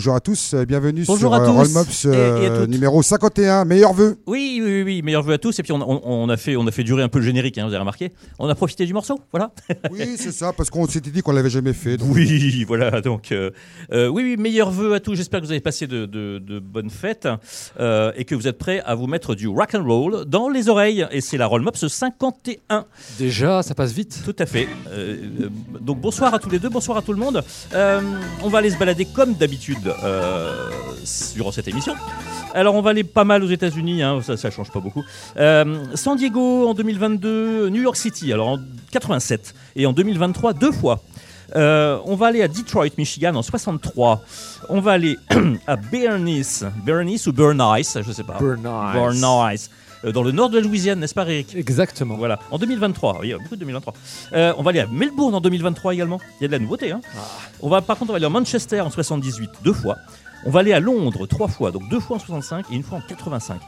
bonjour à tous, euh, bienvenue Bonjour sur euh, Rollmops euh, toutes. numéro 51. Meilleurs vœux Oui, oui, oui, oui, meilleurs vœux à tous. Et puis on, on- on a fait, on a fait durer un peu le générique, hein, vous avez remarqué. On a profité du morceau, voilà. Oui, c'est ça, parce qu'on s'était dit qu'on l'avait jamais fait. donc- Oui, voilà. Donc, euh, euh, oui, oui, meilleurs vœux à tous. J'espère que vous avez passé de, de- de bonnes fêtes euh, et que vous êtes prêts à vous mettre du rock and roll dans les oreilles. Et c'est la Rollmops 51. Déjà, ça passe vite. Tout à fait. Euh, euh, donc bonsoir à tous les deux, bonsoir à tout le monde. Euh, on va aller se balader comme d'habitude euh, durant cette émission. Alors on va aller pas mal aux États-Unis, hein, ça, ça change pas beaucoup. Euh, San Diego en 2022, New York City, alors en 87 et en 2023 deux fois. Euh, on va aller à Detroit, Michigan en 63. On va aller à Bernice, Bernice ou Bernice, je sais pas. Bernice. Bernice, dans le nord de la Louisiane, n'est-ce pas, Eric Exactement. voilà, en 2023, oui, il y a beaucoup de 2023. Euh, on va aller à Melbourne en 2023 également. Il y a de la nouveauté. Hein. On va, par contre, on va aller à Manchester en 78, deux fois. On va aller à Londres trois fois, donc deux fois en 65 et une fois en 85.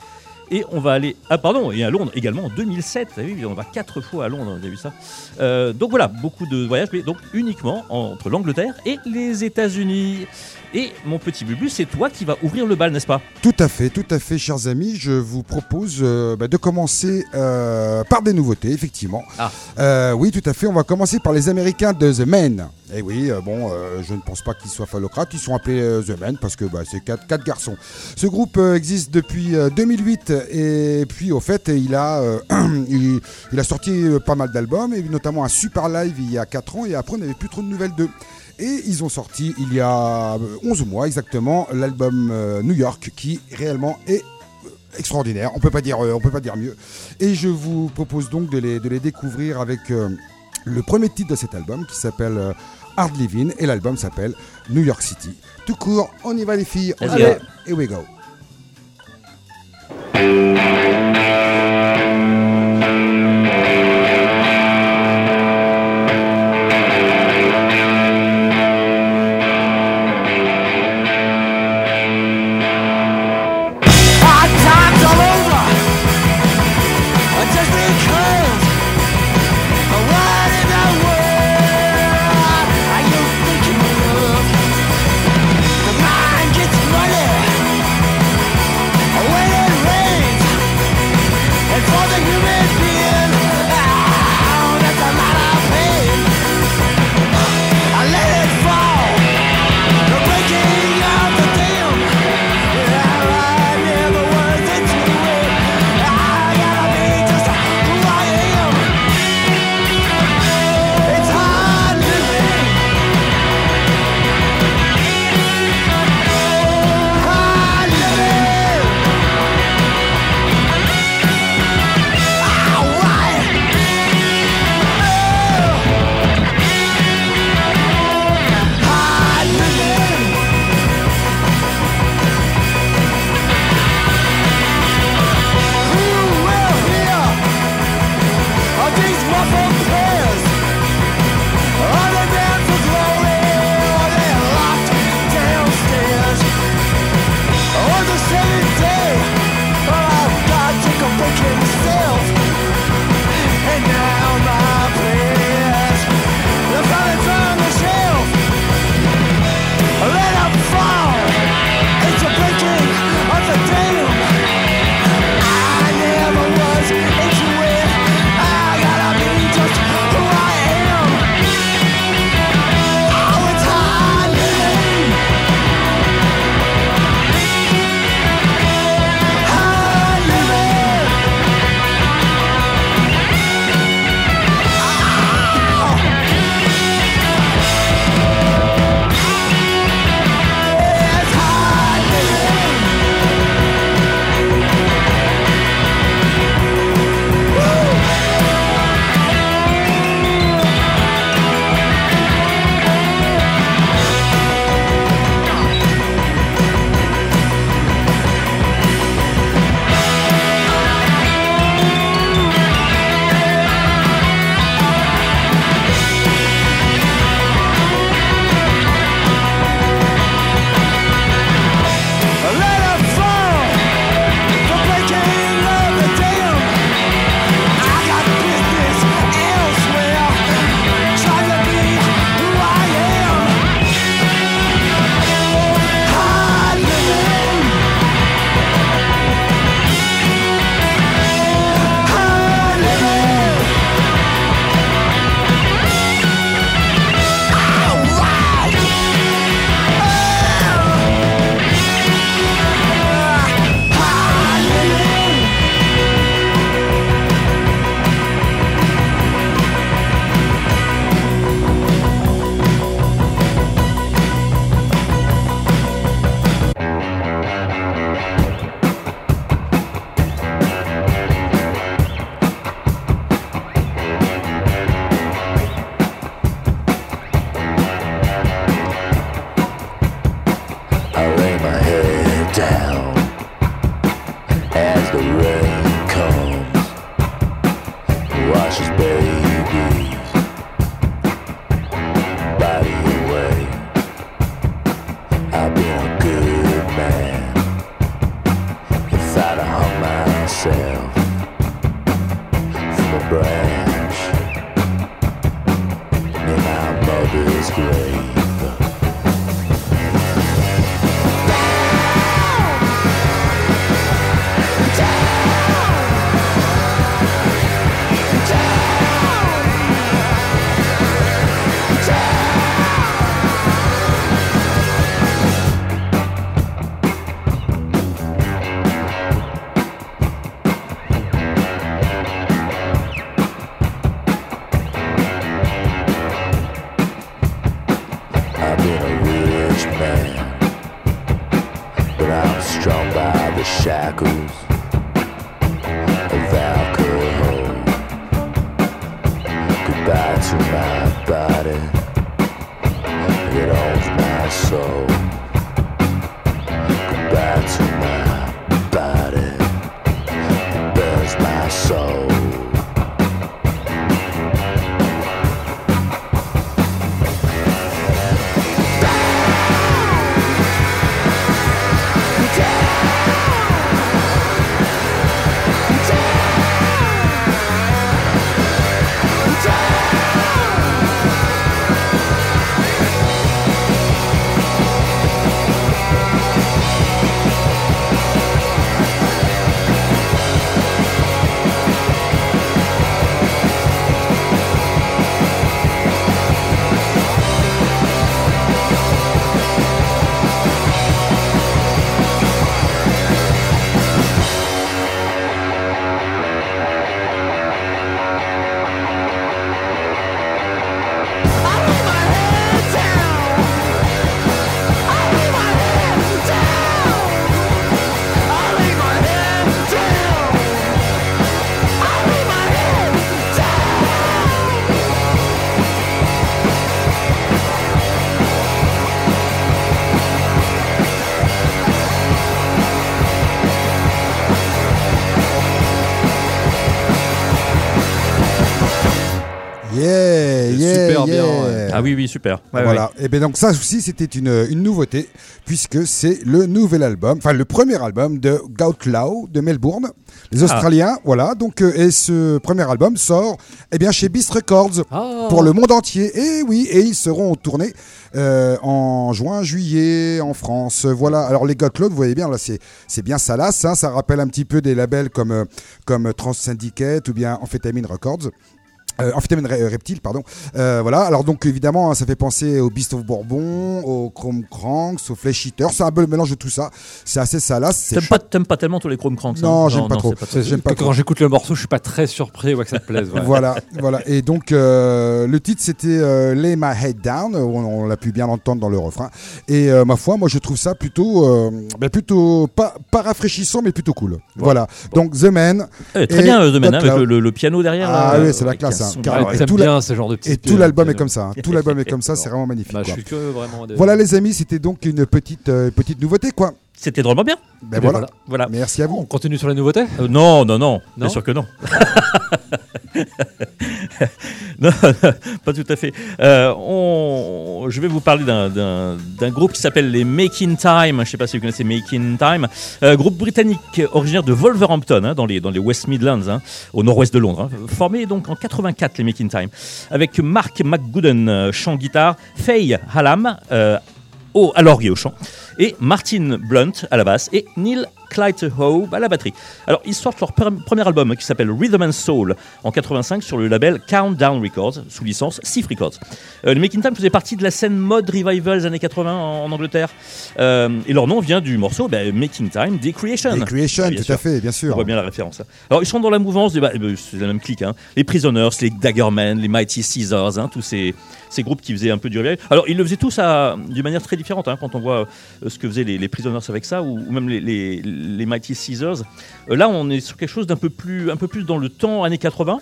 Et on va aller, ah pardon, et à Londres également en 2007. Ah oui, on va quatre fois à Londres, vous avez vu ça. Euh, donc voilà, beaucoup de voyages, mais donc uniquement entre l'Angleterre et les États-Unis. Et mon petit Bubu, c'est toi qui vas ouvrir le bal, n'est-ce pas? Tout à fait, tout à fait, chers amis. Je vous propose euh, bah, de commencer euh, par des nouveautés, effectivement. Ah. Euh, oui, tout à fait. On va commencer par les Américains de The Men. Et oui, euh, bon, je ne pense pas qu'ils soient phallocrates. Ils sont appelés The Men parce que bah, c'est quatre, quatre garçons. Ce groupe existe depuis euh, 2008 et puis au fait, il a, il, il a sorti pas mal d'albums et notamment un super live il y a 4 ans et après on n'avait plus trop de nouvelles d'eux. Et ils ont sorti il y a euh, 11 mois exactement l'album euh, New York qui réellement est euh, extraordinaire. On peut pas dire, euh, on peut pas dire mieux. Et je vous propose donc de les, de les découvrir avec euh, le premier titre de cet album qui s'appelle euh, Hard Living et l'album s'appelle New York City. Tout court, on y va les filles. On va. Here we go. Yeah, bien, ouais. Ah oui, oui, super. Ouais, ouais. voilà. Et bien donc ça aussi c'était une, une nouveauté puisque c'est le nouvel album, enfin le premier album de Goutlaw de Melbourne, les Australiens. Voilà. Donc euh, et ce premier album sort eh bien chez Beast Records Ah. pour le monde entier. Et oui, et ils seront en tournée euh, en juin, juillet en France. Voilà. Alors les Goutlaw, vous voyez bien là, c'est c'est bien salace. Hein, ça rappelle un petit peu des labels comme euh, comme Trans Syndicate ou bien Amphetamine Records. Euh, Amphétamine Re- Reptile, pardon. Euh, voilà. Alors donc évidemment, hein, ça fait penser au Beast of Bourbon, au Chrome Cranks, au Flesh Eater. C'est un peu le mélange de tout ça. C'est assez salace. T'aimes pas, t'aimes pas tellement tous les Chrome Cranks hein? Non, j'aime pas trop. J'aime pas quand j'écoute le morceau, je suis pas très surpris ouais, que ça te plaise. ouais. Voilà, voilà. Et donc euh, le titre c'était euh, Lay My Head Down. On, on l'a pu bien entendre dans le refrain. Et euh, ma foi, moi je trouve ça plutôt, euh, ben, plutôt pas, pas rafraîchissant, mais plutôt cool. Voilà. Donc The Man. Eh, très Et bien, The Man, hein, avec le, le- le piano derrière. Ah oui, c'est la classe, carrément. Ouais, Et tout bien ce genre de Et tout l'album est comme ça. hein. Tout l'album est comme ça. C'est vraiment magnifique. Bah, je quoi. suis que vraiment. de- Voilà les amis, c'était donc une petite, euh, petite nouveauté quoi. C'était drôlement bien. Ben voilà. voilà. Voilà. Merci à On vous. continue sur les nouveautés Euh, non, non, non, Bien sûr que non. non, pas tout à fait. Euh, on- je vais vous parler d'un- groupe qui s'appelle les Making Time. Je ne sais pas si vous connaissez Making Time. Euh, groupe britannique originaire de Wolverhampton, hein, dans, les, dans les West Midlands, hein, au nord-ouest de Londres. hein. Formé donc en 84, les Making Time. Avec Mark McGooden, euh, chant guitare, Faye Hallam, euh, au, à l'orgue et au chant, et Martin Blunt à la basse, et Neil Clyde-Howe à la batterie. Alors, ils sortent leur pre- premier album qui s'appelle Rhythm and Soul en 85 sur le label Countdown Records, sous licence Sif Records. Euh, les Making Time faisaient partie de la scène mode revival des années 80 en, en Angleterre. Euh, et leur nom vient du morceau Making Time des Creation. Et Creation, Ah, bien tout sûr. à fait, bien On sûr. voit bien la référence. hein. Alors, ils sont dans la mouvance, des, bah, euh, c'est la même clique, hein. les Prisoners, les Daggermen, les Mighty Caesars, hein, tous ces, ces groupes qui faisaient un peu du revival. Alors, ils le faisaient tous d'une manière très différente, hein, quand on voit euh, ce que faisaient les, Prisoners avec ça, ou, même les, Mighty Caesars. Euh, là, on est sur quelque chose d'un peu plus, dans le temps années 80,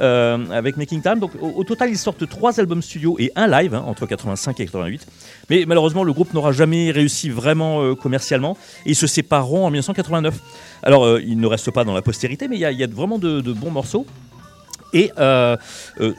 euh, avec Making Time. Donc, au, total, ils sortent trois albums studio et un live, hein, entre 85 et 88. Mais malheureusement, le groupe n'aura jamais réussi vraiment commercialement, et ils se sépareront en 1989. Alors, il ne reste pas dans la postérité, mais il y a, vraiment de bons morceaux. Et euh, euh,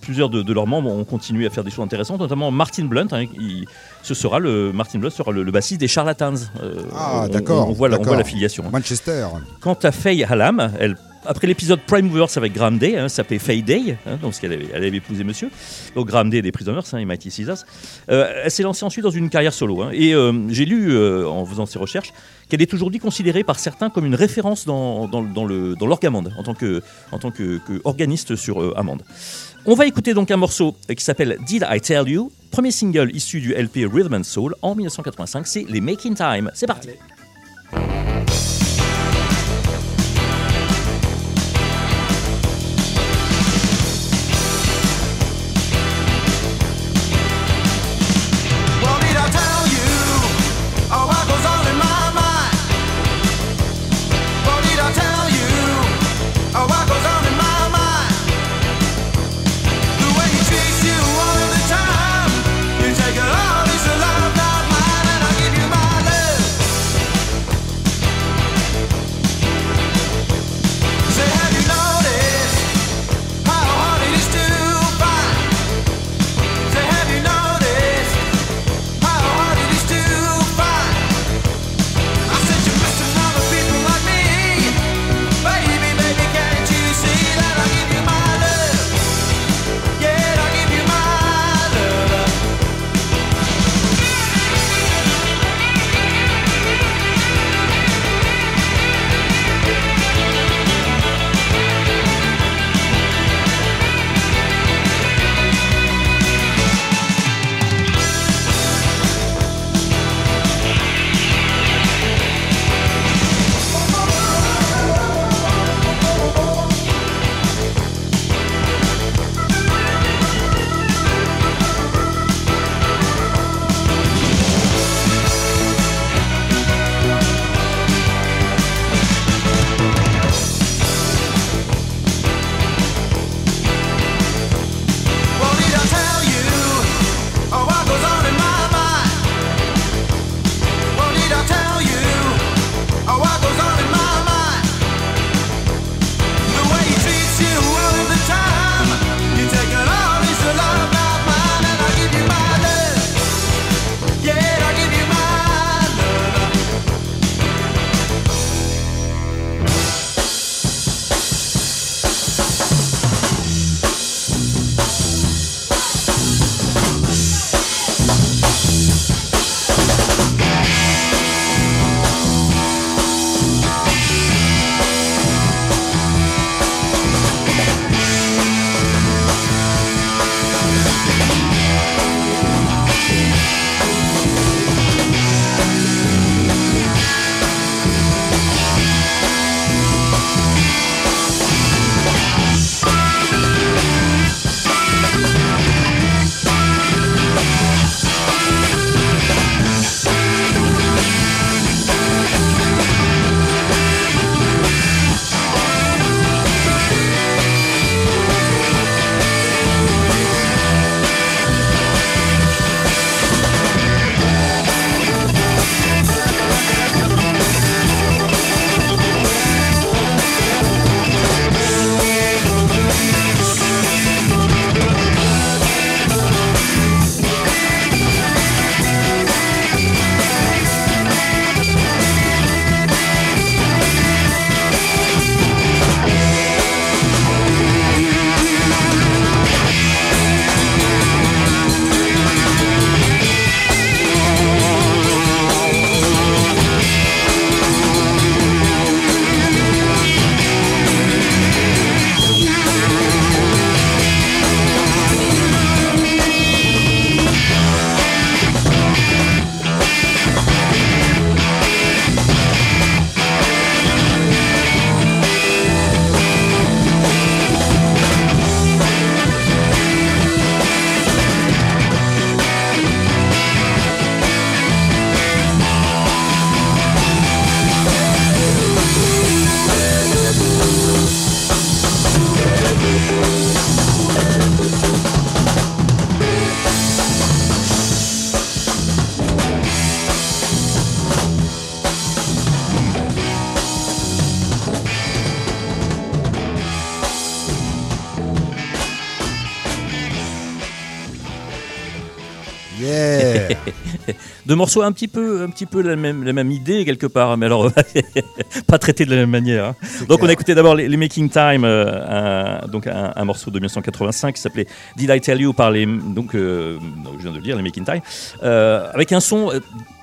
plusieurs de, de leurs membres ont continué à faire des choses intéressantes, notamment Martin Blunt. hein, il- ce sera le Martin Blunt sera le, le bassiste des Charlatans. Euh, Ah, d'accord, On, voit la- on d'accord. voit l'affiliation. hein. Manchester. Quant à Faye Hallam, elle Après l'épisode Prime Movers avec Graham Day, hein, ça s'appelait Faye Day, hein, donc parce qu'elle avait, avait épousé monsieur. Donc Graham Day des Prisoners, hein, Mighty Caesars. Euh, elle s'est lancée ensuite dans une carrière solo. hein. et euh, j'ai lu, euh, en faisant ces recherches, qu'elle est aujourd'hui considérée par certains comme une référence dans, dans, dans le, dans en tant que, en tant que, organiste sur amande. On va écouter donc un morceau qui s'appelle Did I Tell You? Premier single issu du LP Rhythm and Soul en 1985, c'est les Making Time. C'est parti. Deux morceaux un petit peu, un petit peu la même, la même idée quelque part, mais alors pas traités de la même manière. hein. Donc on a écouté d'abord les, les Making Time, euh, un, donc un, un morceau de 1985 qui s'appelait Did I Tell You par les donc euh, non, je viens de le dire les Making Time, euh, avec un son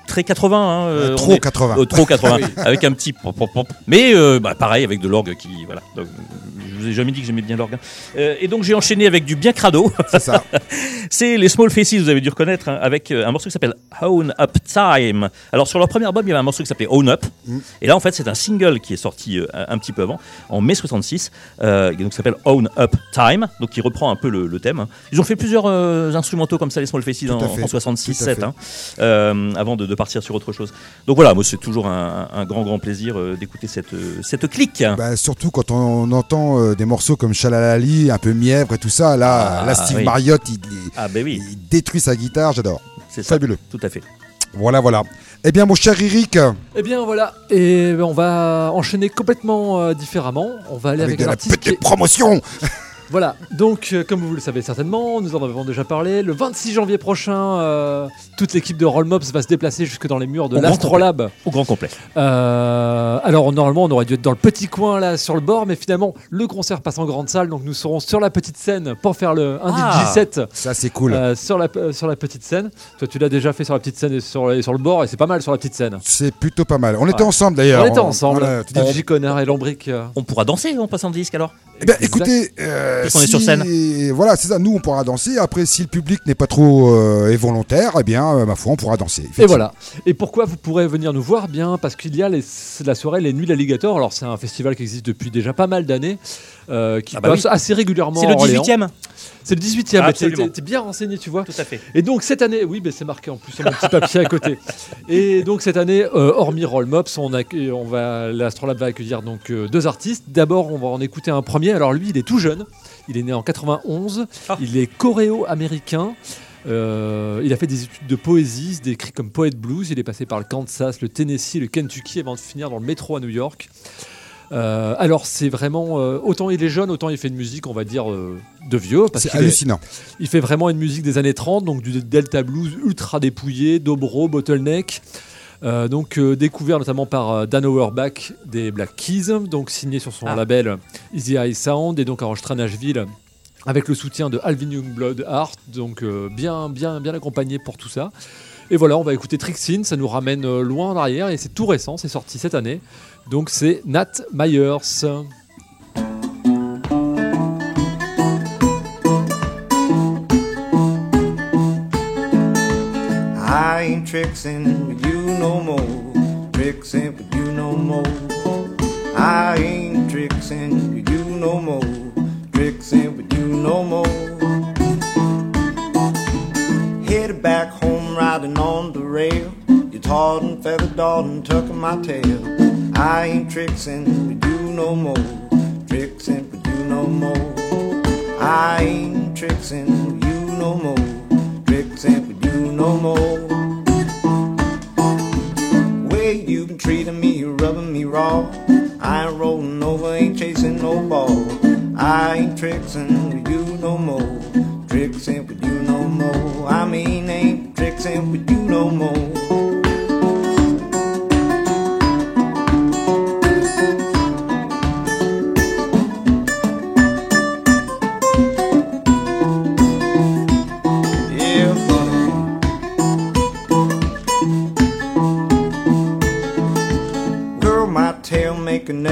très 80. hein, euh, trop est- 80. euh, trop 80, avec un petit pop, pop, pop. mais euh, bah, pareil avec de l'orgue qui voilà. Donc, vous ai jamais dit que j'aimais bien l'orgue. hein. Euh, et donc j'ai enchaîné avec du bien crado. C'est ça. C'est les Small Faces, vous avez dû reconnaître, hein, avec euh, un morceau qui s'appelle Own Up Time. Alors sur leur premier album, il y avait un morceau qui s'appelait Own Up. Et là, en fait, c'est un single qui est sorti euh, un petit peu avant, en mai 66, euh, donc qui s'appelle Own Up Time, donc qui reprend un peu le, le thème. Ils ont fait plusieurs instrumentaux comme ça, les Small Faces, en, fait, en tout à 66-7, fait. hein, avant de, de partir sur autre chose. Donc voilà, moi, c'est toujours un, un grand, grand plaisir d'écouter cette, cette clique. Bah, surtout quand on entend euh, des morceaux comme Chalalali, un peu mièvre et tout ça, là, Ah, là Steve oui. Marriott, il, il- Ah ben oui, il détruit sa guitare, j'adore. c'est ça. Fabuleux. Tout à fait. Voilà, voilà. Eh bien, mon cher Eric, Eh bien voilà, et on va enchaîner complètement euh, différemment. On va aller avec avec, de la petite est- promotion Voilà, donc euh, comme vous le savez certainement, nous en avons déjà parlé, le 26 janvier prochain, euh, toute l'équipe de Roll Mobs va se déplacer jusque dans les murs de Au grand l'Astrolabe. Au grand complet. Euh, alors normalement on aurait dû être dans le petit coin là sur le bord, mais finalement le concert passe en grande salle, donc nous serons sur la petite scène pour faire le un Ah. DJ set Ça, c'est cool. euh, sur, la, euh, sur la petite scène. Toi tu l'as déjà fait sur la petite scène et sur, et sur le bord, et c'est pas mal sur la petite scène. C'est plutôt pas mal. On était ensemble d'ailleurs. On était ensemble, voilà, tu dis- DJ Connard et Lombric. euh, On pourra danser en passant le disque alors? Eh bien, écoutez, euh, Puisqu'on est sur scène. Voilà, c'est ça. Nous, on pourra danser. Après, si le public n'est pas trop euh, est volontaire, eh bien, euh, ma foi, on pourra danser. Et voilà. Et pourquoi vous pourrez venir nous voir Bien? Parce qu'il y a les- la soirée Les Nuits d'Alligator. Alors c'est un festival qui existe depuis déjà pas mal d'années, euh, qui Ah bah passe oui. assez régulièrement. C'est le à Orléans. 18 e C'est le 18e. mais t'es- bien renseigné, tu vois. Tout à fait. Et donc cette année, oui, mais c'est marqué en plus sur mon petit papier à côté. Et donc cette année, euh, hormis Roll Mops, on, va, l'Astrolabe va accueillir donc euh, deux artistes. D'abord, on va en écouter un premier. Alors lui, il est tout jeune. Il est né en 91. Ah. Il est coréo-américain. Euh, il a fait des études de poésie, il se décrit comme poète blues. Il est passé par le Kansas, le Tennessee, le Kentucky avant de finir dans le métro à New York. Euh, alors c'est vraiment euh, autant il est jeune, autant il fait une musique, on va dire euh, de vieux, parce C'est est- hallucinant. il fait vraiment une musique des années 30, donc du Delta Blues ultra dépouillé, dobro, bottleneck. Euh, donc euh, découvert notamment par euh, Dan Auerbach des Black Keys, donc signé sur son Ah. label Easy Eye Sound et donc enregistré à Nashville avec le soutien de Alvin Youngblood Art, donc euh, bien bien bien accompagné pour tout ça. Et voilà, on va écouter Trixin, ça nous ramène euh, loin en arrière et c'est tout récent, c'est sorti cette année. Donc c'est Nat Myers. I ain't trixing with you no more. Trixing with you no more. I ain't trixing with you no more. Trixing with you no more. Headed back home riding on the rail. You tarred and feathered dog and tucking my tail. I ain't trixing with you no more. Trixing with you no more. I ain't trixing with you no more. Trixing with you no more. Way you been treating me, rubbing me raw. I ain't rolling over, ain't chasing no ball. I ain't trixing with you no more. Trixing with you no more. I mean, ain't trixing with you no more.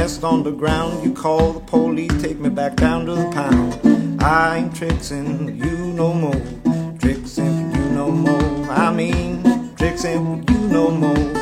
Nest on the ground. You call the police, take me back down to the pound. I ain't trixing you no more. Trixing you no more. I mean, trixing you no more.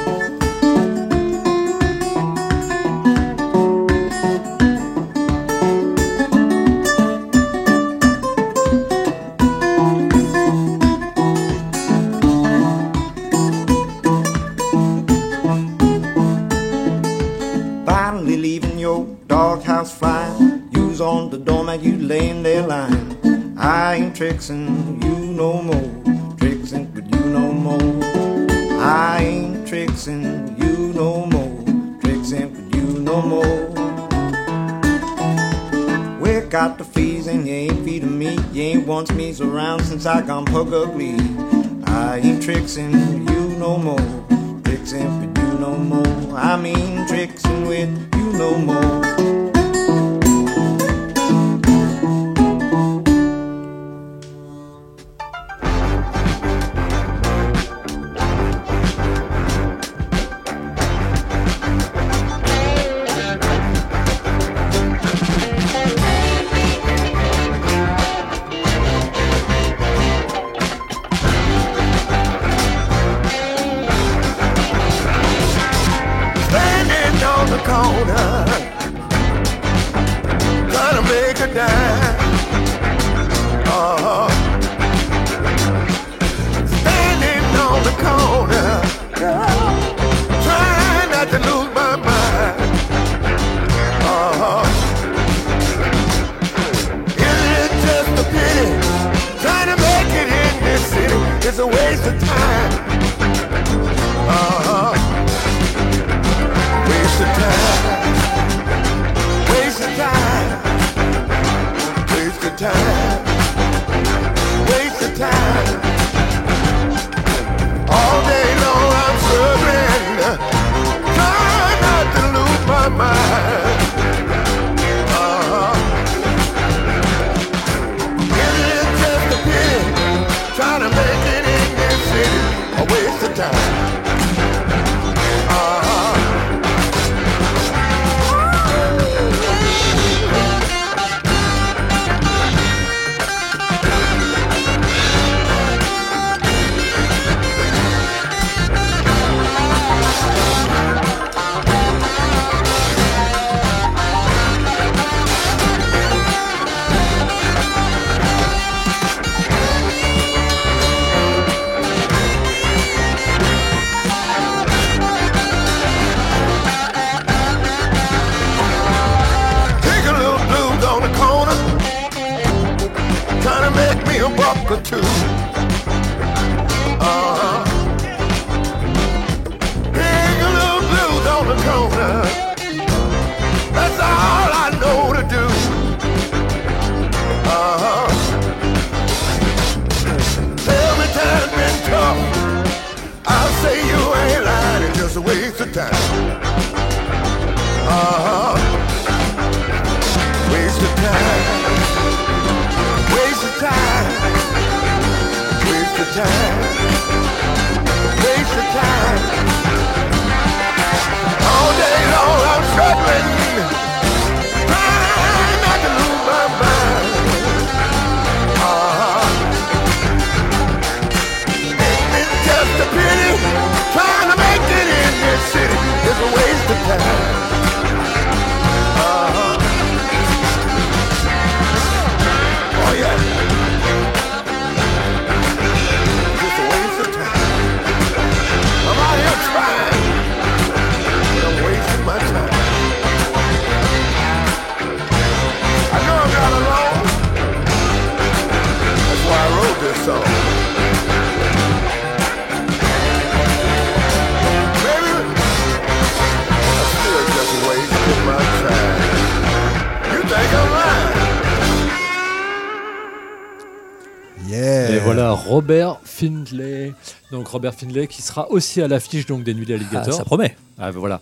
Robert Findlay. Donc Robert Findlay qui sera aussi à l'affiche donc des Nuits Ah, d'Alligator. ça promet. Ah, voilà.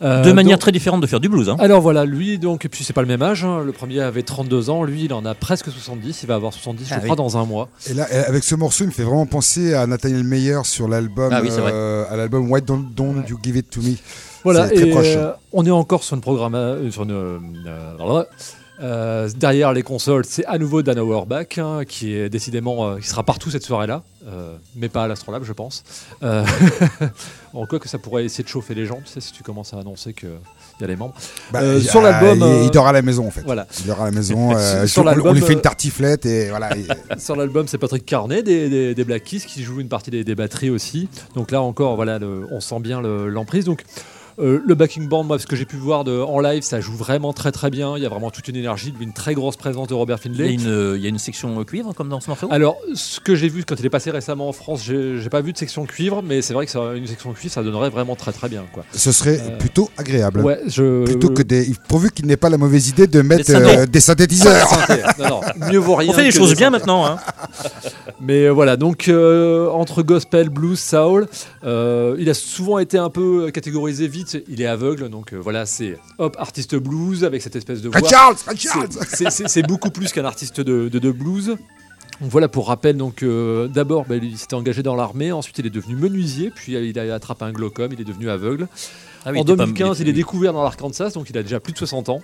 Euh, de manière donc- très différente de faire du blues. Hein. Alors voilà, lui donc, et puis c'est pas le même âge, hein, le premier avait 32 ans, lui il en a presque 70, il va avoir 70 je Ah crois oui. dans un mois. Et là, euh, avec ce morceau, il me fait vraiment penser à Nathaniel Meyer sur l'album, Ah oui, euh, à l'album Why Don't, Don't You Give It To Me. Voilà, C'est très et proche. euh, on est encore sur une programme, euh, sur une, euh, derrière les consoles, c'est à nouveau Dan Auerbach hein, qui est décidément, euh, qui sera partout cette soirée-là, euh, mais pas à l'Astrolabe je pense. En quoi que ça pourrait essayer de chauffer les gens, tu sais, si tu commences à annoncer que il y a les membres. Bah, sur l'album, il, il dort à la maison en fait. Voilà. Il dort à la maison. euh, Sur on- lui fait une tartiflette et voilà. et- Sur l'album, c'est Patrick Carnet des, des, des Black Keys qui joue une partie des, des batteries aussi. Donc là encore, voilà, le- on sent bien le- l'emprise. Donc euh, le backing band, moi, ce que j'ai pu voir de, en live, ça joue vraiment très très bien. Il y a vraiment toute une énergie, une très grosse présence de Robert Il y, a Findlay. une, euh, il y a une section euh, cuivre comme dans ce morceau? Alors, ce que j'ai vu quand il est passé récemment en France, j'ai pas vu de section cuivre, mais c'est vrai que ça- une section cuivre, ça donnerait vraiment très très bien. Quoi. Ce serait Euh, plutôt agréable. Ouais, je. Plutôt que des. Pourvu qu'il n'ait pas la mauvaise idée de mettre euh, des synthétiseurs. non, non, mieux vaut rien. On fait les choses bien maintenant. Hein. Mais euh, voilà, donc euh, entre gospel, blues, soul, euh, il a souvent été un peu catégorisé vite. Il est aveugle, donc euh, voilà, c'est hop, artiste blues avec cette espèce de voix. Charles, C'est- c'est- C'est c'est beaucoup plus qu'un artiste de, de- de blues. Donc voilà pour rappel. Donc euh, d'abord, bah, il s'était engagé dans l'armée. Ensuite, il est devenu menuisier. Puis il a attrapé un glaucome. Il est devenu aveugle. Ah oui, en t'es pas- 2015, il est découvert dans l'Arkansas. Donc il a déjà plus de 60 ans.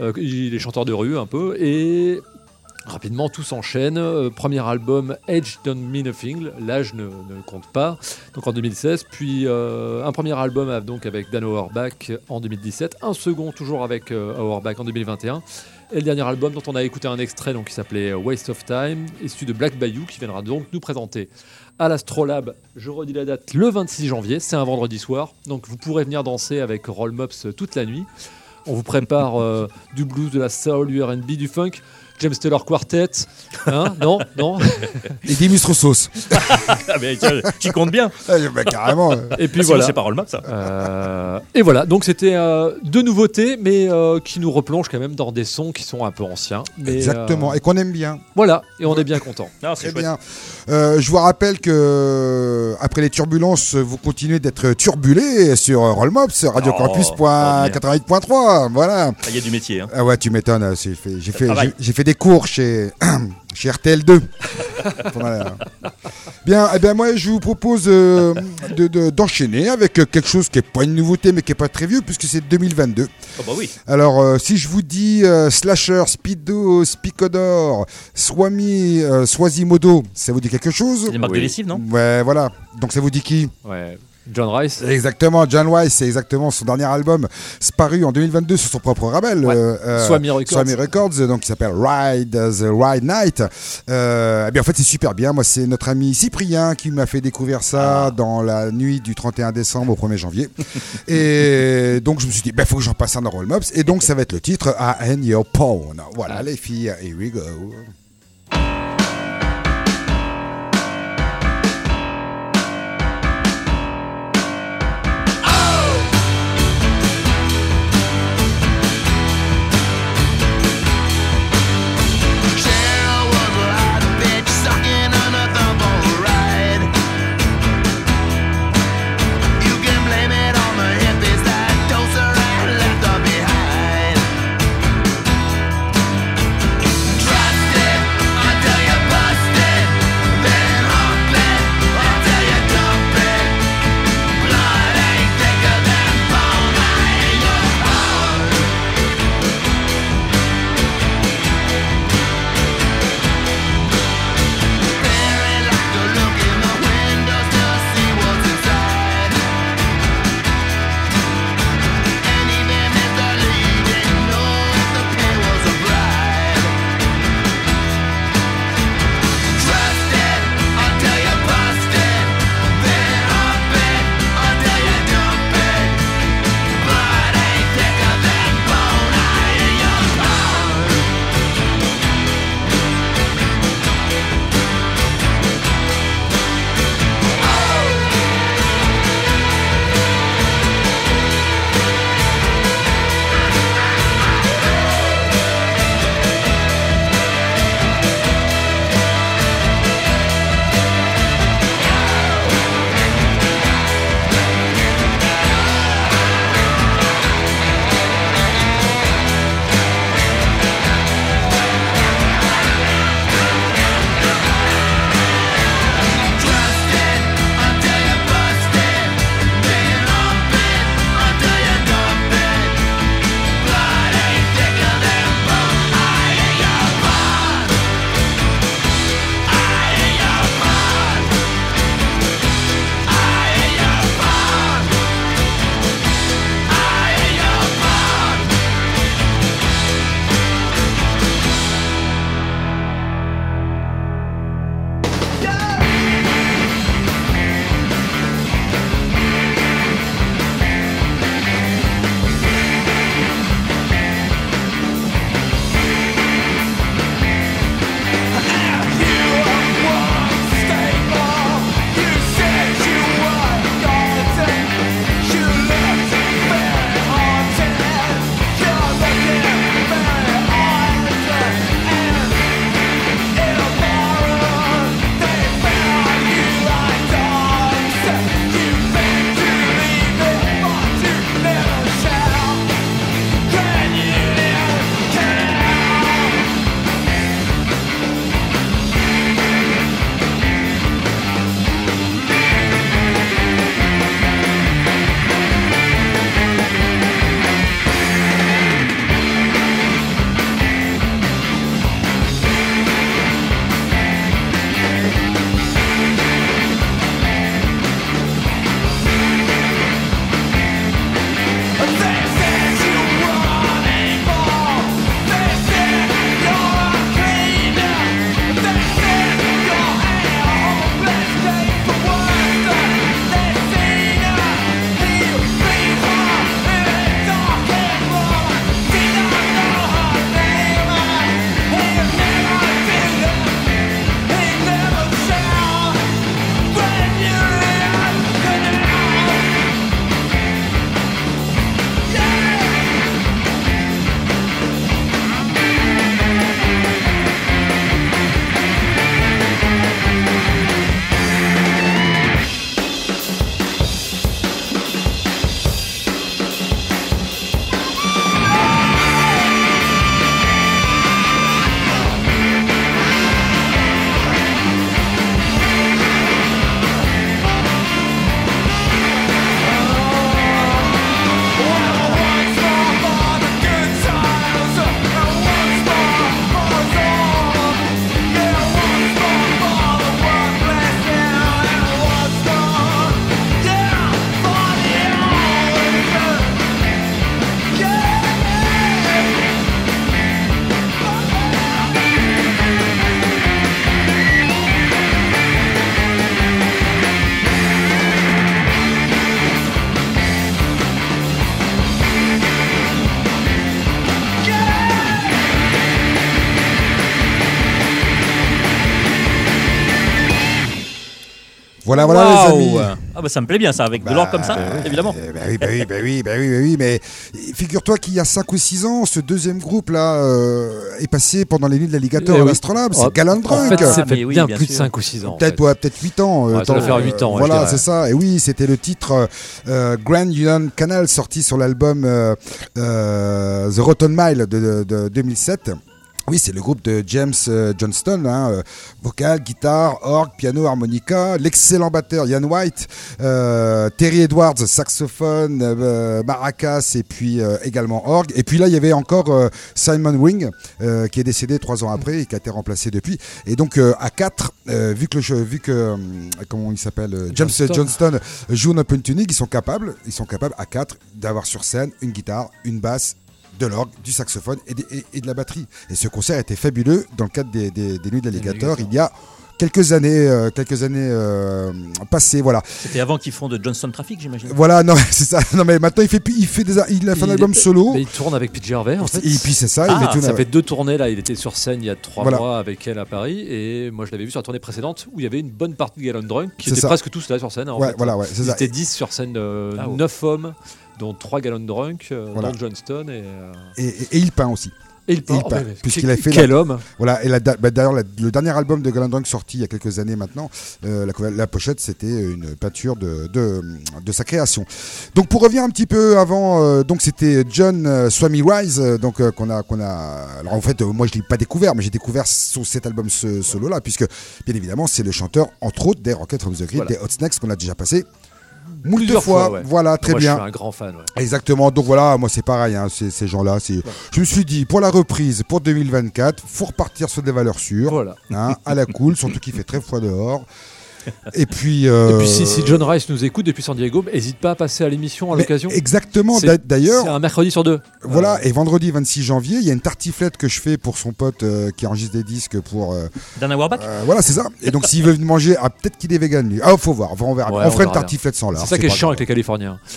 Euh, il est chanteur de rue un peu et Rapidement, tout s'enchaîne. Euh, premier album, Age Don't Mean a Thing. L'âge ne, ne compte pas. Donc en 2016. Puis euh, un premier album euh, avec Dan Auerbach en 2017. Un second toujours avec euh, Auerbach en 2021. Et le dernier album dont on a écouté un extrait donc, qui s'appelait Waste of Time, issu de Black Bayou, qui viendra donc nous présenter à l'Astrolabe, je redis la date, le 26 janvier, c'est un vendredi soir, donc vous pourrez venir danser avec Roll Mops toute la nuit. On vous prépare euh, du blues, de la soul, du R&B, du funk, James Taylor Quartet, hein Non, non. Et Dimus Roussos. Ah, mais tiens, tu comptes bien. Ah, bah, carrément. euh. Et puis voilà. C'est pas Rollmap, ça. Euh, et voilà, donc c'était euh, deux nouveautés, mais euh, qui nous replongent quand même dans des sons qui sont un peu anciens. Mais, Exactement. euh, Et qu'on aime bien. voilà, et on est bien content. Très chouette. bien. Euh, je vous rappelle que après les turbulences, vous continuez d'être turbulés sur Rollmops, Radio Oh, Campus oh, merde. 88.3. Voilà. Ah, Il y a du métier. Hein. Ah ouais, tu m'étonnes. J'ai fait, j'ai fait, des cours chez, chez RTL2. Voilà. Bien, eh bien, moi, je vous propose euh, de- de- d'enchaîner avec quelque chose qui est pas une nouveauté, mais qui est pas très vieux, puisque c'est 2022. Oh, bah oui. Alors, euh, si je vous dis euh, Slasher, Speedo, Spicodor, Swami, euh, Swazimodo, ça vous dit quelque chose? C'est des marques Oui. de lessive, non? Ouais, voilà. Donc ça vous dit qui? Ouais. John Rice. Exactement, John Weiss, c'est exactement son dernier album, paru en 2022 sur son propre label. Ouais. euh, euh, Swami Records. Swami Records, donc qui s'appelle Ride the Ride Night. Euh, eh bien, en fait, c'est super bien. Moi, c'est notre ami Cyprien qui m'a fait découvrir ça dans la nuit du 31 décembre au 1er janvier. et donc, je me suis dit, il faut que j'en passe un dans Roll Mops. Et donc, ça va être le titre, à End Your Pawn. Voilà, les filles, here we go. Voilà, voilà, les Waouh. amis. Ah bah ça me plaît bien ça, avec de l'or comme ça, évidemment. Eh ben oui, bah oui, bah oui, bah oui, bah oui, mais figure-toi qu'il y a 5 ou 6 ans, ce deuxième groupe là euh, est passé pendant les nuits de l'alligator Eh à oui. l'Astrolabe, Oh, c'est Galant En Drunk. fait, Ah, c'est oui, bien, bien plus de sûr. 5 ou 6 ans. en Peut-être fait. ouais, peut-être 8 ans. euh, Ouais, ça tant- faire huit ans, ouais, je voilà, c'est ça. Et oui, c'était le titre euh, Grand Union Canal sorti sur l'album euh, euh, The Rotten Mile de, de- de 2007. Oui, c'est le groupe de James euh, Johnston, hein, euh, vocal, guitare, orgue, piano, harmonica, l'excellent batteur Ian White, euh, Terry Edwards, saxophone, euh, maracas et puis euh, également orgue. Et puis là, il y avait encore euh, Simon Wing euh, qui est décédé trois ans après et qui a été remplacé depuis. Et donc euh, à quatre, euh, vu que le vu que comment il s'appelle, James Johnston. Johnston joue en open tuning, ils sont capables, ils sont capables à quatre d'avoir sur scène une guitare, une basse de l'orgue, du saxophone et, des- et- et de la batterie. Et ce concert était fabuleux dans le cadre des, des- des Nuits de l'Alligator il y a quelques années, euh, quelques années euh, passées. Voilà, C'était avant qu'ils font de Johnston Traffic, j'imagine. voilà, non, c'est ça. Non mais maintenant il fait, il fait des, il a fait un album solo. Mais il tourne avec PJ Harvey en fait. Et puis c'est ça, Ah, il met tout Ça fait deux tournées là, il était sur scène il y a trois Voilà. mois avec elle à Paris et moi je l'avais vu sur la tournée précédente où il y avait une bonne partie de Gallon Drunk qui étaient ça. presque tous là sur scène. En Ouais, fait. voilà, ouais, c'est Ils ça. étaient 10 sur scène, euh, Ah ouais. 9 hommes, dont 3 Gallon Drunk, euh, Voilà. dont Johnston et, euh, Et, et- et il peint aussi. et il oh, peint, mais- puisqu'il a fait Quel homme Voilà, et bah, d'ailleurs, le dernier album de Galandrunk sorti il y a quelques années maintenant, euh, la, pochette c'était une peinture de, de, de sa création. Donc pour revenir un petit peu avant, euh, donc c'était John euh, Swami Rise, donc qu'on a, qu'on a. Alors en fait, moi je l'ai pas découvert, mais j'ai découvert sur cet album ce, solo là, puisque bien évidemment c'est le chanteur entre autres des Rockets from the Grid, Voilà. des Hot Snacks qu'on a déjà passé. Moult Plusieurs fois, fois, ouais. voilà, très Moi, bien. Je suis un grand fan. ouais. Exactement. Donc voilà, moi c'est pareil, hein, ces, gens-là. Je me suis dit, pour la reprise, pour 2024, faut repartir sur des valeurs sûres, Voilà. hein, à la cool, surtout qu'il fait très froid dehors. Et puis, euh, Et puis si, si John Rice nous écoute depuis San Diego, n'hésite pas à passer à l'émission à l'occasion. Exactement. D'ailleurs, C'est un mercredi sur deux. voilà. Et vendredi 26 janvier, il y a une tartiflette que je fais pour son pote euh, qui enregistre des disques pour. euh, Dana Warback euh, voilà, c'est ça. Et donc s'il veut venir manger, ah, peut-être qu'il est vegan lui. Ah, faut voir. On verra. Ouais, on on fera une tartiflette sans lard. C'est ça qui est chiant grave. avec les Californiens.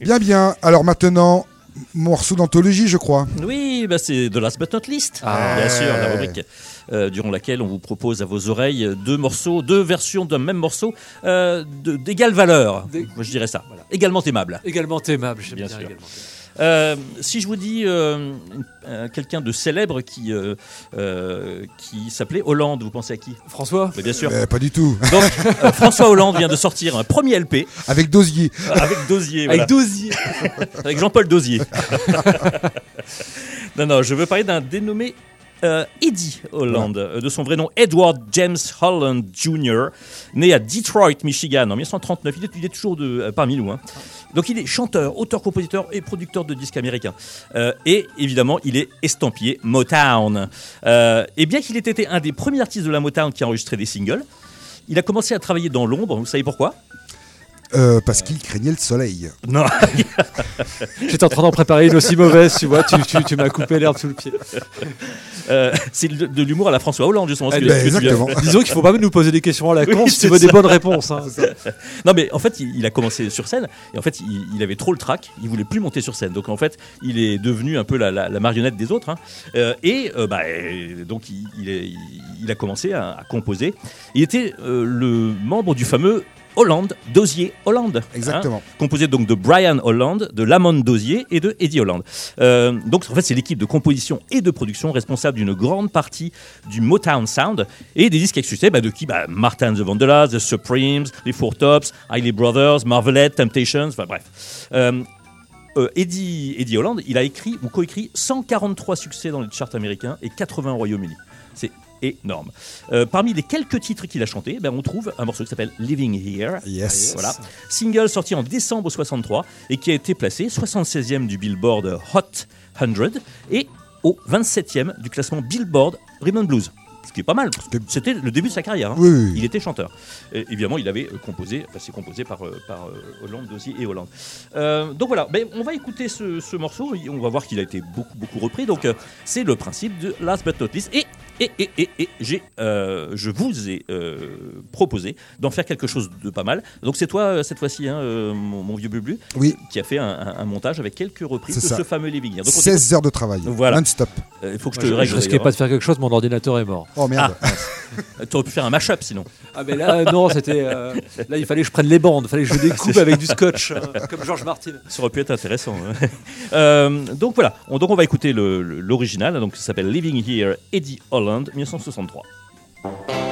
Bien, bien. Alors maintenant, morceau d'anthologie, je crois. Oui, bah c'est The Last But Not Least, Ah. bien sûr, la rubrique euh, durant laquelle on vous propose à vos oreilles deux morceaux, deux versions d'un même morceau euh, d'égale valeur. Des- Moi, je dirais ça. Également aimable. Également aimable, j'aime Bien bien, sûr. également. Euh, si je vous dis euh, euh, quelqu'un de célèbre qui, euh, euh, qui s'appelait Hollande, vous pensez à qui? François? Mais Bien sûr. Pas du tout. Donc, euh, François Hollande vient de sortir un premier LP Avec Dosier. avec Dosier. voilà. Avec Dosier Avec Jean-Paul Dosier. non, non, je veux parler d'un dénommé euh, Eddie Holland, euh, de son vrai nom Edward James Holland Jr., né à Detroit, Michigan en 1939. Il est, il est toujours de, euh, parmi nous. hein. Donc il est chanteur, auteur-compositeur et producteur de disques américains. Euh, et évidemment, il est estampillé Motown. Et bien qu'il ait été un des premiers artistes de la Motown qui a enregistré des singles, il a commencé à travailler dans l'ombre. Vous savez pourquoi? Euh, parce qu'il craignait le soleil. Non, J'étais en train d'en préparer une aussi mauvaise, tu vois, tu, tu, tu m'as coupé l'herbe sous le pied. Euh, c'est de, de l'humour à la François Hollande, justement. ce que- ben, que exactement. Disons qu'il faut pas nous poser des questions à la Oui, con si tu veux des bonnes réponses. hein. Non, mais en fait, il, il a commencé sur scène et en fait, il, il avait trop le trac. Il voulait plus monter sur scène. Donc, en fait, il est devenu un peu la, la- la marionnette des autres. hein. Euh, et euh, bah, euh, donc, il, il est- il a commencé à, à composer. Il était euh, le membre du fameux Hollande, Dosier Hollande. hein, Exactement. composé donc de Brian Holland, de Lamont Dosier et de Eddie Holland. Euh, donc en fait c'est l'équipe de composition et de production responsable d'une grande partie du Motown Sound et des disques excités bah, de qui bah, Martin the Vandellas, The Supremes, les Four Tops, Hailey Brothers, Marvelette, Temptations, enfin bref. Euh, euh, Eddie, Eddie Holland, il a écrit ou coécrit 143 succès dans les charts américains et 80 au Royaume-Uni. C'est énorme. Euh, parmi les quelques titres qu'il a chantés, ben, on trouve un morceau qui s'appelle Living Here. Yes. Voilà. Single sorti en décembre 63 et qui a été placé 76e du Billboard Hot 100 et au 27e du classement Billboard Rhythm and Blues. Ce qui est pas mal. parce que C'était le début de sa carrière. hein. Oui, oui, oui. Il était chanteur. Et évidemment, il avait euh, composé, enfin, c'est composé par, euh, par Hollande, Dosier et Hollande. Euh, donc voilà, Ben, on va écouter ce, ce morceau. et On va voir qu'il a été beaucoup, beaucoup repris. Donc euh, c'est le principe de Last But Not Least. Et, et, et, et, et j'ai, euh, je vous ai euh, proposé d'en faire quelque chose de pas mal. Donc c'est toi, euh, cette fois-ci, hein, mon, mon vieux Bublu, Oui, qui a fait un, un- un montage avec quelques reprises C'est de ça. ce fameux Living Here. Donc on 16 heures de travail. Voilà. Non-stop. Euh, Il faut que je te je, règle. je risquais pas de faire quelque chose, mon ordinateur est mort. Oh merde. Tu aurais pu faire un mash-up sinon. Ah mais là euh, non, c'était euh, là il fallait que je prenne les bandes, il fallait que je découpe avec du scotch euh, comme George Martin. Ça aurait pu être intéressant. hein. Euh, donc voilà, on, donc on va écouter le- le- l'original, donc qui s'appelle Living Here, Eddie Holland, 1963.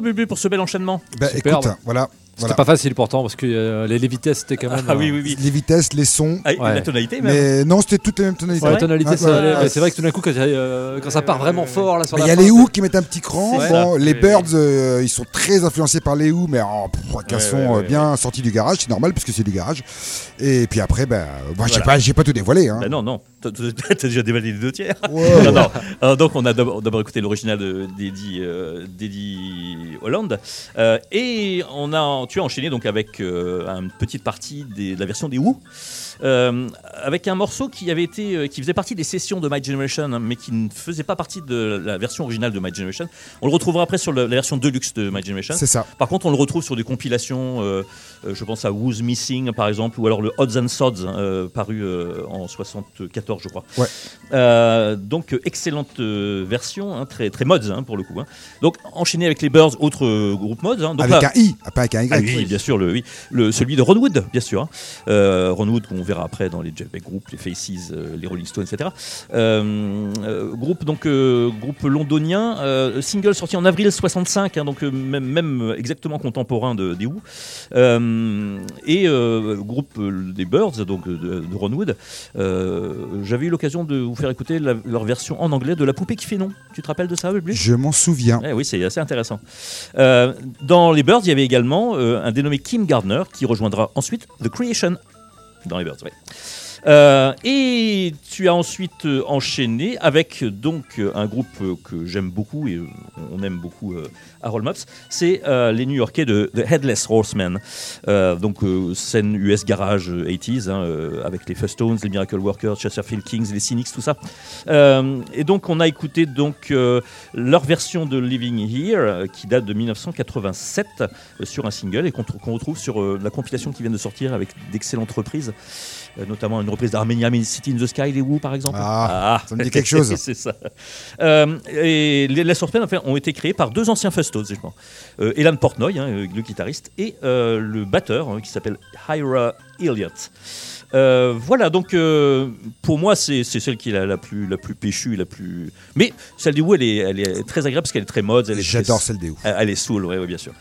Bravo Bubu pour ce bel enchaînement. Bah, Superbe. écoute, voilà. C'était voilà. pas facile pourtant parce que euh, les, les vitesses c'était quand même. Ah oui, euh, oui, oui. Les vitesses, les sons. Ah, Ouais. La tonalité même. Mais non, c'était toutes les mêmes tonalités. ouais, la tonalité, ouais, c'est vrai que tout d'un coup, quand, euh, quand ça part vraiment fort là sur Mais la Il y a les Who qui mettent un petit cran. Bon, ça. les Oui, Birds, euh, ils sont très influencés par les Who, mais en ouais, bien sorti du garage, c'est normal puisque c'est du garage. Et puis après, ben, j'ai Voilà. pas, j'ai pas tout dévoilé. Hein. Bah non, non. T'as déjà dévalé les deux tiers. Non, non. Alors, donc, on a d'abord écouté l'original de- d'Eddie euh, Holland. Euh, et on a, tu as enchaîné donc avec euh, une petite partie des- de la version des Who. Euh, avec un morceau qui avait été, euh, qui faisait partie des sessions de My Generation, hein, mais qui ne faisait pas partie de la version originale de My Generation. On le retrouvera après sur la version deluxe de My Generation. C'est ça. Par contre, on le retrouve sur des compilations, euh, je pense à Who's Missing par exemple, ou alors le Odds and Sods, euh, paru en 74, je crois. Ouais. Donc, excellente version, hein, très, très mods hein, pour le coup. hein. Donc, enchaîné avec les Birds, autre euh, groupe mods. hein. Donc Avec là- un I, pas avec un Y. ah oui, bien sûr, le, oui. le, celui de Ron Wood, bien sûr. hein. Euh, Ron Wood, qu'on verra après dans les Jeff Beck Group, les Faces, euh, les Rolling Stones, etc. Euh, euh, groupe, donc, groupe londonien, single sorti en avril 65, hein, donc même, même exactement contemporain de, des Who. Et groupe des Birds, donc de, de Ron Wood. J'avais eu l'occasion de vous faire écouter la- leur version en anglais de La poupée qui fait non. Tu te rappelles de ça, Je m'en souviens. eh oui, c'est assez intéressant. Euh, dans les Birds, il y avait également euh, un dénommé Kim Gardner qui rejoindra ensuite The Creation dans les Birds. ouais. Euh, et tu as ensuite euh, enchaîné avec euh, donc un groupe que j'aime beaucoup et on aime beaucoup à Roll Mops, c'est les New-Yorkais de The Headless Horsemen. Donc scène US garage euh, 80s hein, avec les Fustones, les Miracle Workers, Chesterfield Kings, les Cynics, tout ça. Et donc on a écouté donc leur version de Living Here qui date de 1987 euh, sur un single et qu'on tr- qu'on retrouve sur la compilation qui vient de sortir avec d'excellentes reprises, notamment une reprise d'Armenia City in the Sky, les Who par exemple. Ah, ça me dit quelque chose. c'est ça. Euh, et les Les Horsemen ont été créés par deux anciens Fustones, je pense. Euh, Elan Portnoy, hein, euh, le guitariste, et euh, le batteur hein, qui s'appelle Ira Elliott. Euh, voilà, donc euh, pour moi, c'est celle qui est la, la plus, la plus péchue, la plus. Mais celle des Who, elle est, elle est très agréable parce qu'elle est très mode. J'adore celle des Who. Elle est soul, ouais, ouais, bien sûr.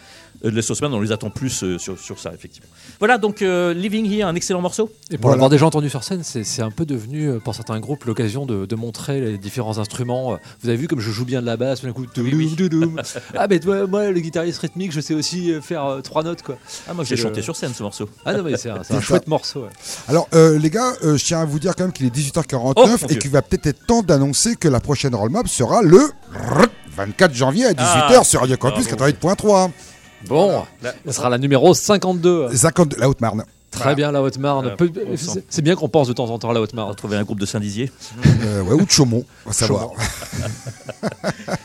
Euh, les Horsemen, on les attend plus euh, sur, sur ça, effectivement. Voilà, donc euh, Living Here, un excellent morceau. Et pour Voilà. l'avoir déjà entendu sur scène, c'est un peu devenu euh, pour certains groupes l'occasion de, de montrer les différents instruments. Vous avez vu comme je joue bien de la basse, tout d'un coup, toudoum, toudoum. ah mais toi, moi le guitariste rythmique, je sais aussi faire euh, trois notes quoi. Ah, moi, j'ai chanté sur scène ce morceau. Ah non mais c'est un, un chouette morceau. ouais. Alors, euh, les gars, euh, je tiens à vous dire quand même qu'il est 18h49 Oh, mon et qu'il va peut-être être temps d'annoncer que la prochaine Roll Mob sera le 24 janvier à 18h Ah, sur Radio Campus bravo. 88.3. Bon, ce sera la numéro 52. 52, la Haute-Marne. Très bien la Haute-Marne. C'est- bien qu'on pense de temps en temps à la Haute-Marne. retrouver un groupe de Saint-Dizier. Euh, ouais, ou de Chaumont, on va savoir.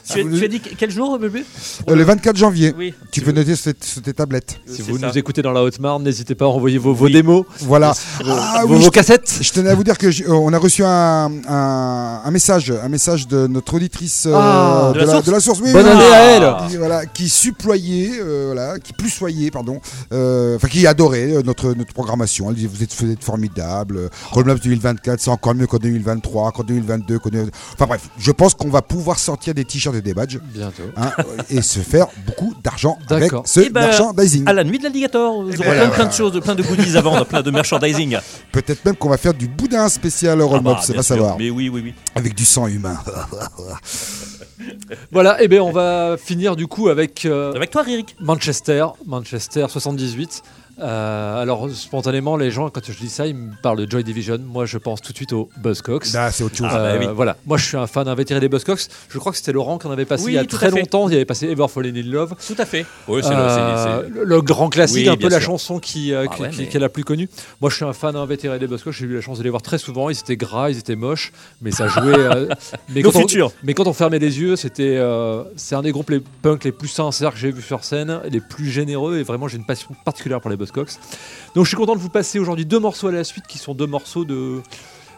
Tu, as- tu as dit quel jour, bébé Euh, le 24 janvier. Oui. Tu peux noter sur tes, tablettes. Si vous ça. nous écoutez dans la Haute-Marne, n'hésitez pas à envoyer vos, vos Oui. démos, Voilà. Ah vos- oui, vos je- cassettes. Je tenais à vous dire que j'ai- euh, on a reçu un, un, un message, un message de notre auditrice euh, Ah, de la source Oui, Bonne oui, année à elle. Qui, voilà, qui supployait, euh, voilà, qui plussoyait, pardon, euh, enfin qui adorait notre notre programmation. Elle dit vous êtes, vous êtes formidable. Rollmaps 2024, c'est encore mieux qu'en 2023, qu'en 2022, qu'en 2000 Enfin bref, je pense qu'on va pouvoir sortir des t-shirts et des badges Bientôt. hein, et se faire beaucoup d'argent avec ce Eh ben, merchandising. À la nuit de l'alligator, vous aurez plein, plein de choses, plein de goodies à vendre, plein de merchandising. Peut-être même qu'on va faire du boudin spécial Ah Rollmaps, bah, c'est pas savoir, Mais oui, oui, oui. avec du sang humain. Voilà, et bien on va finir du coup avec euh, Avec toi, Ririk. Manchester, Manchester 78. Euh, alors, spontanément, les gens, quand je dis ça, ils me parlent de Joy Division. Moi, je pense tout de suite au Buzzcocks. Bah, c'est autre chose. Ah, bah Euh, oui. Voilà, moi je suis un fan invétéré des Buzzcocks. Je crois que c'était Laurent qui en avait passé Oui, il y a très longtemps. Il avait passé Ever Fallen in Love. Tout à fait. Oui, c'est le- Euh, le, le grand classique, Oui, un peu la chanson qui, euh, Ah qui, ouais, qui- mais- qui est la plus connue. Moi je suis un fan invétéré des Buzzcocks. J'ai eu la chance de les voir très souvent. Ils étaient gras, ils étaient moches, mais ça jouait. euh, mais, Nos quand on, mais quand on fermait les yeux, c'était euh, c'est un des groupes les punk les plus sincères que j'ai vu sur scène, les plus généreux et vraiment j'ai une passion particulière pour les Buzzcocks. Donc je suis content de vous passer aujourd'hui deux morceaux à la suite qui sont deux morceaux de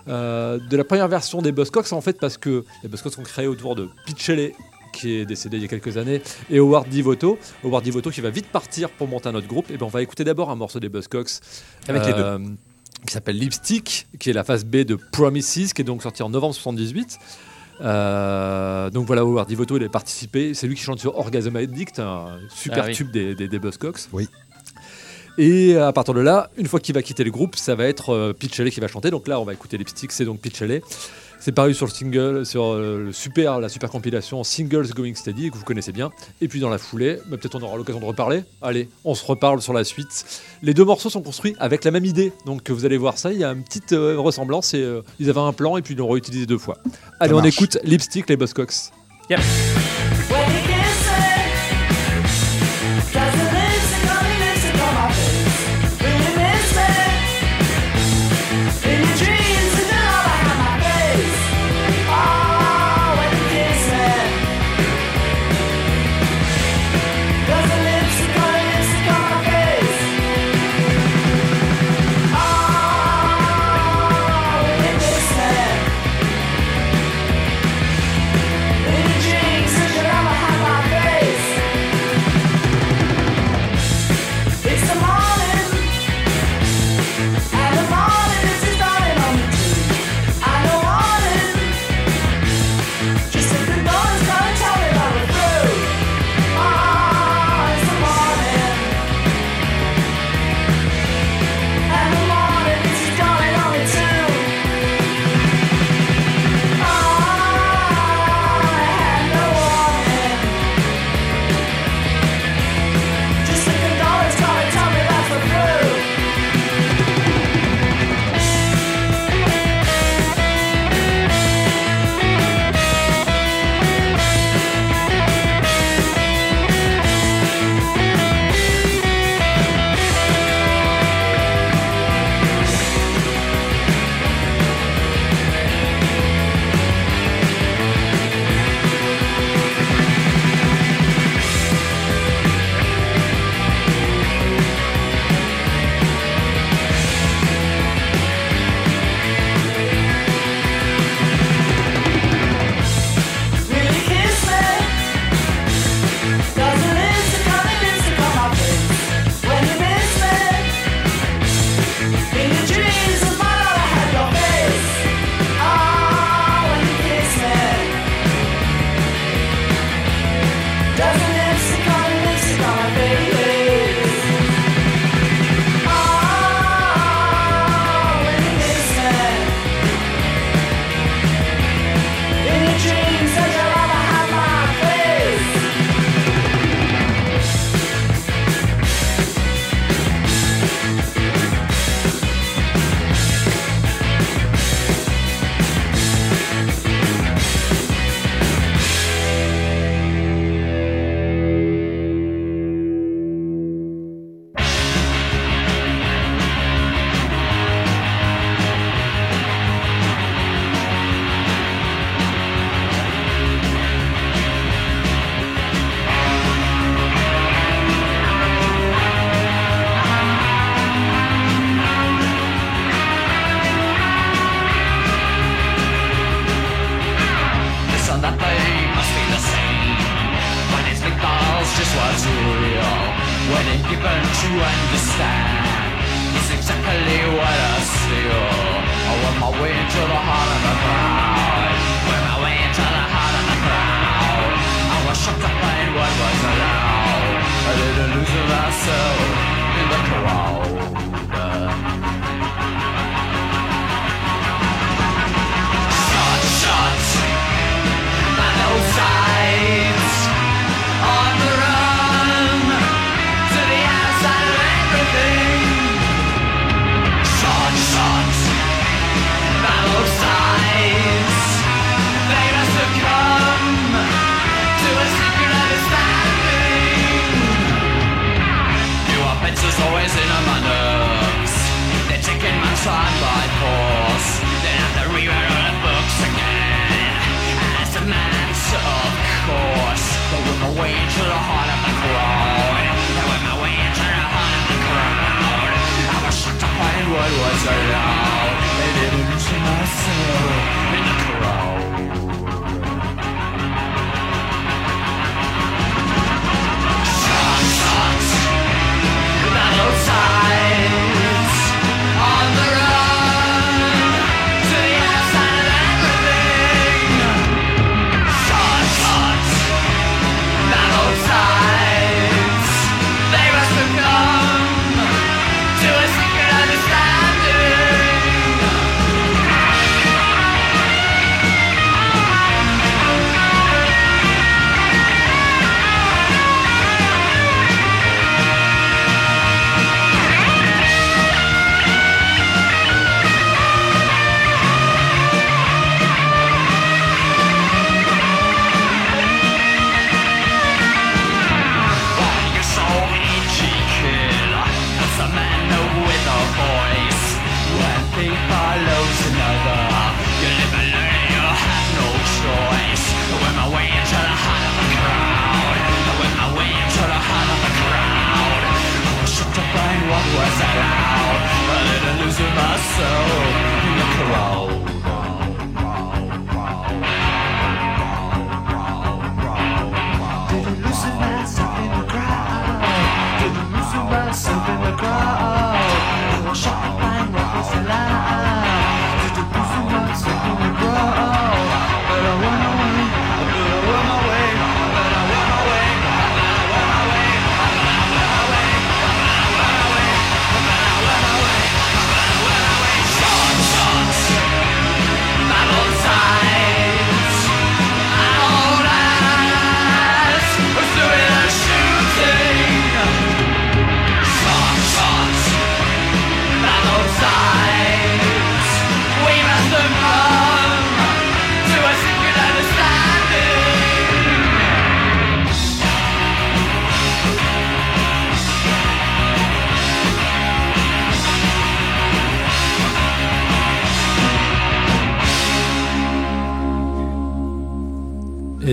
euh, de la première version des Buzzcocks en fait parce que les Buzzcocks sont créés autour de Shelley qui est décédé il y a quelques années et Howard Divoto Howard Divoto qui va vite partir pour monter un autre groupe et ben on va écouter d'abord un morceau des Buzzcocks Avec les euh, qui s'appelle Lipstick qui est la phase B de Promises qui est donc sorti en novembre 78 euh, donc voilà, Howard Divoto, il a participé. C'est lui qui chante sur Orgasm Addict, un super Ah oui. tube des, des, des Buzzcocks. Oui. Et à partir de là, une fois qu'il va quitter le groupe, ça va être euh, Shelley qui va chanter. Donc là, on va écouter Lipstick, c'est donc Shelley. C'est paru sur le single, sur euh, le super, la super compilation Singles Going Steady que vous connaissez bien. Et puis dans la foulée, bah, peut-être on aura l'occasion de reparler. Allez, on se reparle sur la suite. Les deux morceaux sont construits avec la même idée, donc vous allez voir ça. Il y a une petite euh, ressemblance. Et, euh, ils avaient un plan et puis ils l'ont réutilisé deux fois. Allez, on écoute Lipstick, les Buzzcocks. When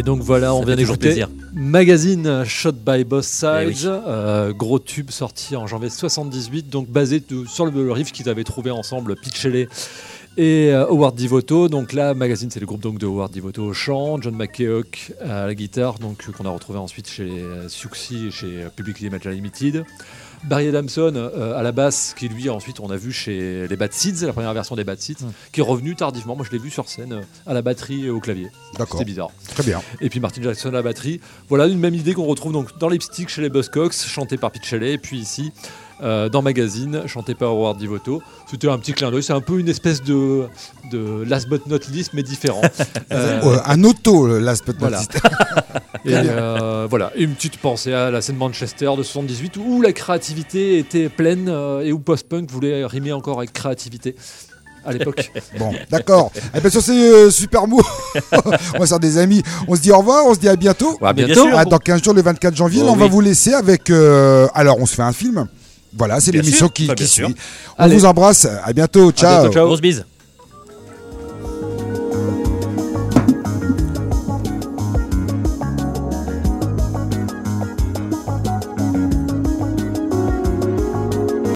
Et donc voilà, on vient d'écouter plaisir. Magazine Shot by Both Sides, Eh oui. euh, gros tube sorti en janvier 78, donc basé sur le, le riff qu'ils avaient trouvé ensemble, Shelley et euh, Howard Devoto. Donc là, Magazine, c'est le groupe donc de Howard Devoto au chant, John McKeoch à la guitare, donc euh, qu'on a retrouvé ensuite chez Siouxsie et chez Publicly Metal Limited. Barry Adamson euh, à la basse, qui lui ensuite on a vu chez les Bad Seeds, la première version des Bad Seeds, qui est revenu tardivement. Moi je l'ai vu sur scène euh, à la batterie et au clavier. D'accord. C'était bizarre. Très bien. Et puis Martin Jackson à la batterie. Voilà une même idée qu'on retrouve donc dans Lipstick chez les Buzzcocks, chanté par Pete Shelley, et puis ici euh, dans Magazine, chanté par Howard Devoto. C'était un petit clin d'œil, c'est un peu une espèce de, de Last But Not Least, mais différent. Euh, Euh, un auto, le last but not Voilà. least. et euh, voilà, et une petite pensée à la scène Manchester de 78 où la créativité était pleine euh, et où post-punk voulait rimer encore avec créativité à l'époque. Bon, d'accord. Et bien sur ces euh, super mots, on va se faire des amis. On se dit au revoir, on se dit à bientôt. à bien bientôt. sûr. Ah, dans 15 jours, le 24 janvier, Oh, là, on va vous laisser avec. euh, alors, on se fait un film. Voilà, c'est l'émission qui, Bah, qui suit. On Allez. vous embrasse. À bientôt. Ciao. bientôt, ciao. Grosse bise.